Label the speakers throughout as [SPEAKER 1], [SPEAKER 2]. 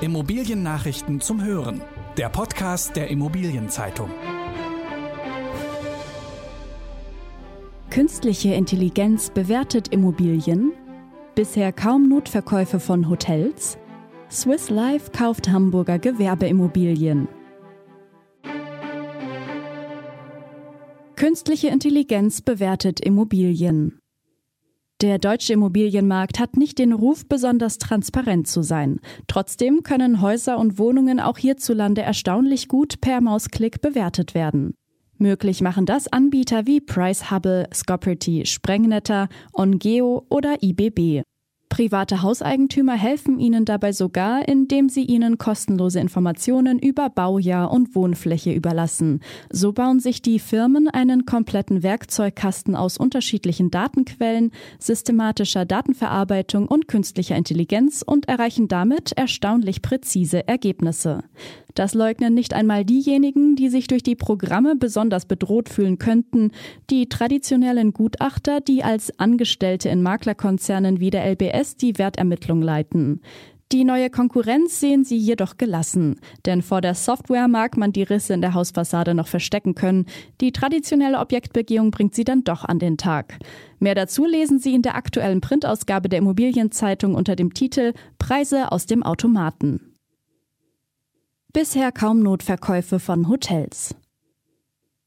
[SPEAKER 1] Immobiliennachrichten zum Hören. Der Podcast der Immobilienzeitung.
[SPEAKER 2] Künstliche Intelligenz bewertet Immobilien. Bisher kaum Notverkäufe von Hotels. Swiss Life kauft Hamburger Gewerbeimmobilien. Künstliche Intelligenz bewertet Immobilien. Der deutsche Immobilienmarkt hat nicht den Ruf, besonders transparent zu sein. Trotzdem können Häuser und Wohnungen auch hierzulande erstaunlich gut per Mausklick bewertet werden. Möglich machen das Anbieter wie Price Hubble, Scopperty, Sprengnetter, OnGeo oder IBB. Private Hauseigentümer helfen Ihnen dabei sogar, indem sie Ihnen kostenlose Informationen über Baujahr und Wohnfläche überlassen. So bauen sich die Firmen einen kompletten Werkzeugkasten aus unterschiedlichen Datenquellen, systematischer Datenverarbeitung und künstlicher Intelligenz und erreichen damit erstaunlich präzise Ergebnisse. Das leugnen nicht einmal diejenigen, die sich durch die Programme besonders bedroht fühlen könnten, die traditionellen Gutachter, die als Angestellte in Maklerkonzernen wie der LBS die Wertermittlung leiten. Die neue Konkurrenz sehen sie jedoch gelassen, denn vor der Software mag man die Risse in der Hausfassade noch verstecken können. Die traditionelle Objektbegehung bringt sie dann doch an den Tag. Mehr dazu lesen Sie in der aktuellen Printausgabe der Immobilienzeitung unter dem Titel Preise aus dem Automaten. Bisher kaum Notverkäufe von Hotels.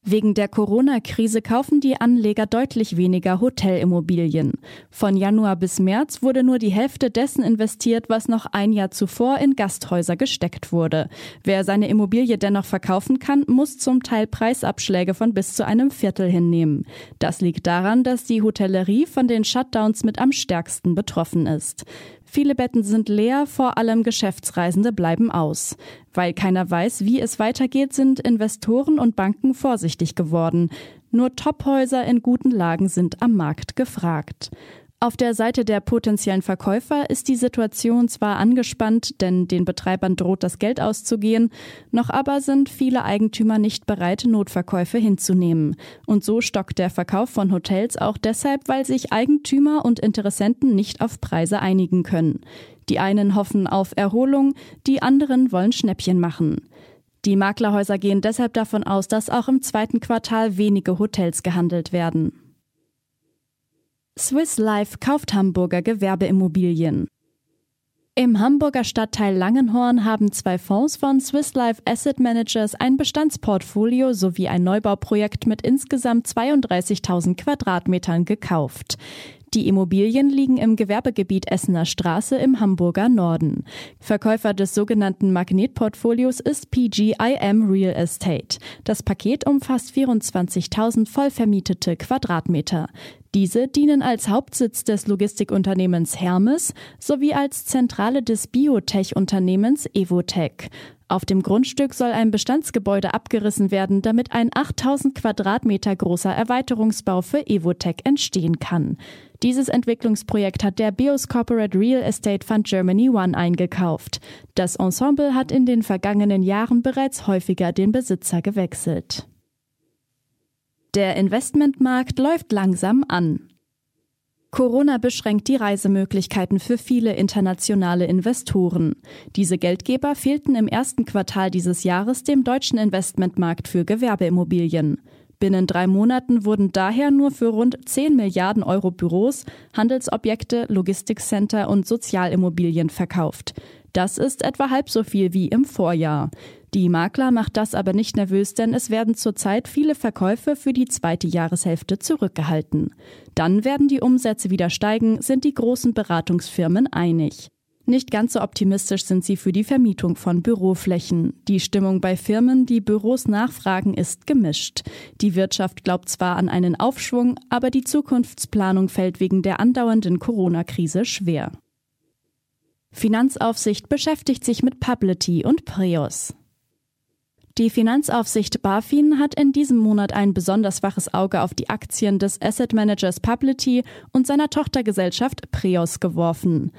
[SPEAKER 2] Wegen der Corona-Krise kaufen die Anleger deutlich weniger Hotelimmobilien. Von Januar bis März wurde nur die Hälfte dessen investiert, was noch ein Jahr zuvor in Gasthäuser gesteckt wurde. Wer seine Immobilie dennoch verkaufen kann, muss zum Teil Preisabschläge von bis zu einem Viertel hinnehmen. Das liegt daran, dass die Hotellerie von den Shutdowns mit am stärksten betroffen ist. Viele Betten sind leer, vor allem Geschäftsreisende bleiben aus. Weil keiner weiß, wie es weitergeht, sind Investoren und Banken vorsichtig geworden. Nur Tophäuser in guten Lagen sind am Markt gefragt. Auf der Seite der potenziellen Verkäufer ist die Situation zwar angespannt, denn den Betreibern droht das Geld auszugehen, noch aber sind viele Eigentümer nicht bereit, Notverkäufe hinzunehmen. Und so stockt der Verkauf von Hotels auch deshalb, weil sich Eigentümer und Interessenten nicht auf Preise einigen können. Die einen hoffen auf Erholung, die anderen wollen Schnäppchen machen. Die Maklerhäuser gehen deshalb davon aus, dass auch im zweiten Quartal wenige Hotels gehandelt werden. Swiss Life kauft Hamburger Gewerbeimmobilien. Im Hamburger Stadtteil Langenhorn haben zwei Fonds von Swiss Life Asset Managers ein Bestandsportfolio sowie ein Neubauprojekt mit insgesamt 32.000 Quadratmetern gekauft. Die Immobilien liegen im Gewerbegebiet Essener Straße im Hamburger Norden. Verkäufer des sogenannten Magnetportfolios ist PGIM Real Estate. Das Paket umfasst 24.000 vollvermietete Quadratmeter. Diese dienen als Hauptsitz des Logistikunternehmens Hermes sowie als Zentrale des Biotech-Unternehmens Evotech. Auf dem Grundstück soll ein Bestandsgebäude abgerissen werden, damit ein 8000 Quadratmeter großer Erweiterungsbau für Evotech entstehen kann. Dieses Entwicklungsprojekt hat der Bios Corporate Real Estate Fund Germany One eingekauft. Das Ensemble hat in den vergangenen Jahren bereits häufiger den Besitzer gewechselt. Der Investmentmarkt läuft langsam an. Corona beschränkt die Reisemöglichkeiten für viele internationale Investoren. Diese Geldgeber fehlten im ersten Quartal dieses Jahres dem deutschen Investmentmarkt für Gewerbeimmobilien. Binnen drei Monaten wurden daher nur für rund 10 Milliarden Euro Büros, Handelsobjekte, Logistikcenter und Sozialimmobilien verkauft. Das ist etwa halb so viel wie im Vorjahr. Die Makler macht das aber nicht nervös, denn es werden zurzeit viele Verkäufe für die zweite Jahreshälfte zurückgehalten. Dann werden die Umsätze wieder steigen, sind die großen Beratungsfirmen einig. Nicht ganz so optimistisch sind sie für die Vermietung von Büroflächen. Die Stimmung bei Firmen, die Büros nachfragen, ist gemischt. Die Wirtschaft glaubt zwar an einen Aufschwung, aber die Zukunftsplanung fällt wegen der andauernden Corona-Krise schwer. Finanzaufsicht beschäftigt sich mit Publity und Preos. Die Finanzaufsicht BaFin hat in diesem Monat ein besonders waches Auge auf die Aktien des Asset Managers Publity und seiner Tochtergesellschaft Preos geworfen.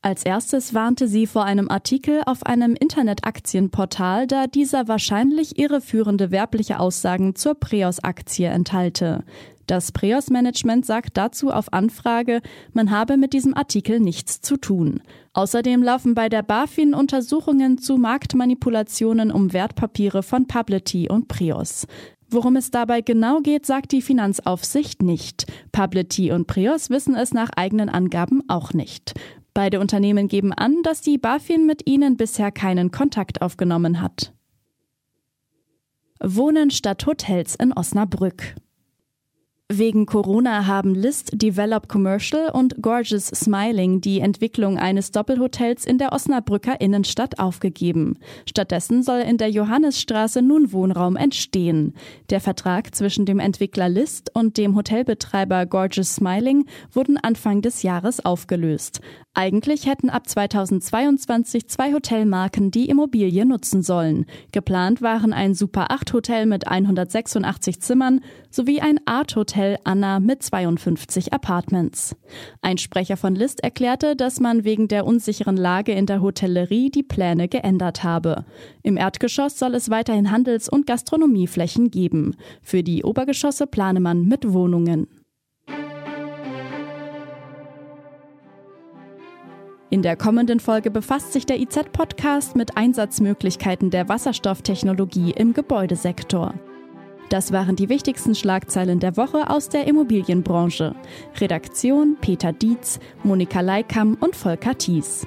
[SPEAKER 2] Als erstes warnte sie vor einem Artikel auf einem Internetaktienportal, da dieser wahrscheinlich irreführende werbliche Aussagen zur Preos-Aktie enthalte. Das Preos-Management sagt dazu auf Anfrage, man habe mit diesem Artikel nichts zu tun. Außerdem laufen bei der BaFin Untersuchungen zu Marktmanipulationen um Wertpapiere von Publity und Preos. Worum es dabei genau geht, sagt die Finanzaufsicht nicht. Publity und Preos wissen es nach eigenen Angaben auch nicht. Beide Unternehmen geben an, dass die BaFin mit ihnen bisher keinen Kontakt aufgenommen hat. Wohnen statt Hotels in Osnabrück. Wegen Corona haben List Develop Commercial und Gorgeous Smiling die Entwicklung eines Doppelhotels in der Osnabrücker Innenstadt aufgegeben. Stattdessen soll in der Johannesstraße nun Wohnraum entstehen. Der Vertrag zwischen dem Entwickler List und dem Hotelbetreiber Gorgeous Smiling wurden Anfang des Jahres aufgelöst. Eigentlich hätten ab 2022 zwei Hotelmarken die Immobilie nutzen sollen. Geplant waren ein Super 8 Hotel mit 186 Zimmern sowie ein Art Hotel Anna mit 52 Apartments. Ein Sprecher von List erklärte, dass man wegen der unsicheren Lage in der Hotellerie die Pläne geändert habe. Im Erdgeschoss soll es weiterhin Handels- und Gastronomieflächen geben. Für die Obergeschosse plane man mit Wohnungen. In der kommenden Folge befasst sich der IZ-Podcast mit Einsatzmöglichkeiten der Wasserstofftechnologie im Gebäudesektor. Das waren die wichtigsten Schlagzeilen der Woche aus der Immobilienbranche. Redaktion Peter Dietz, Monika Leikam und Volker Thies.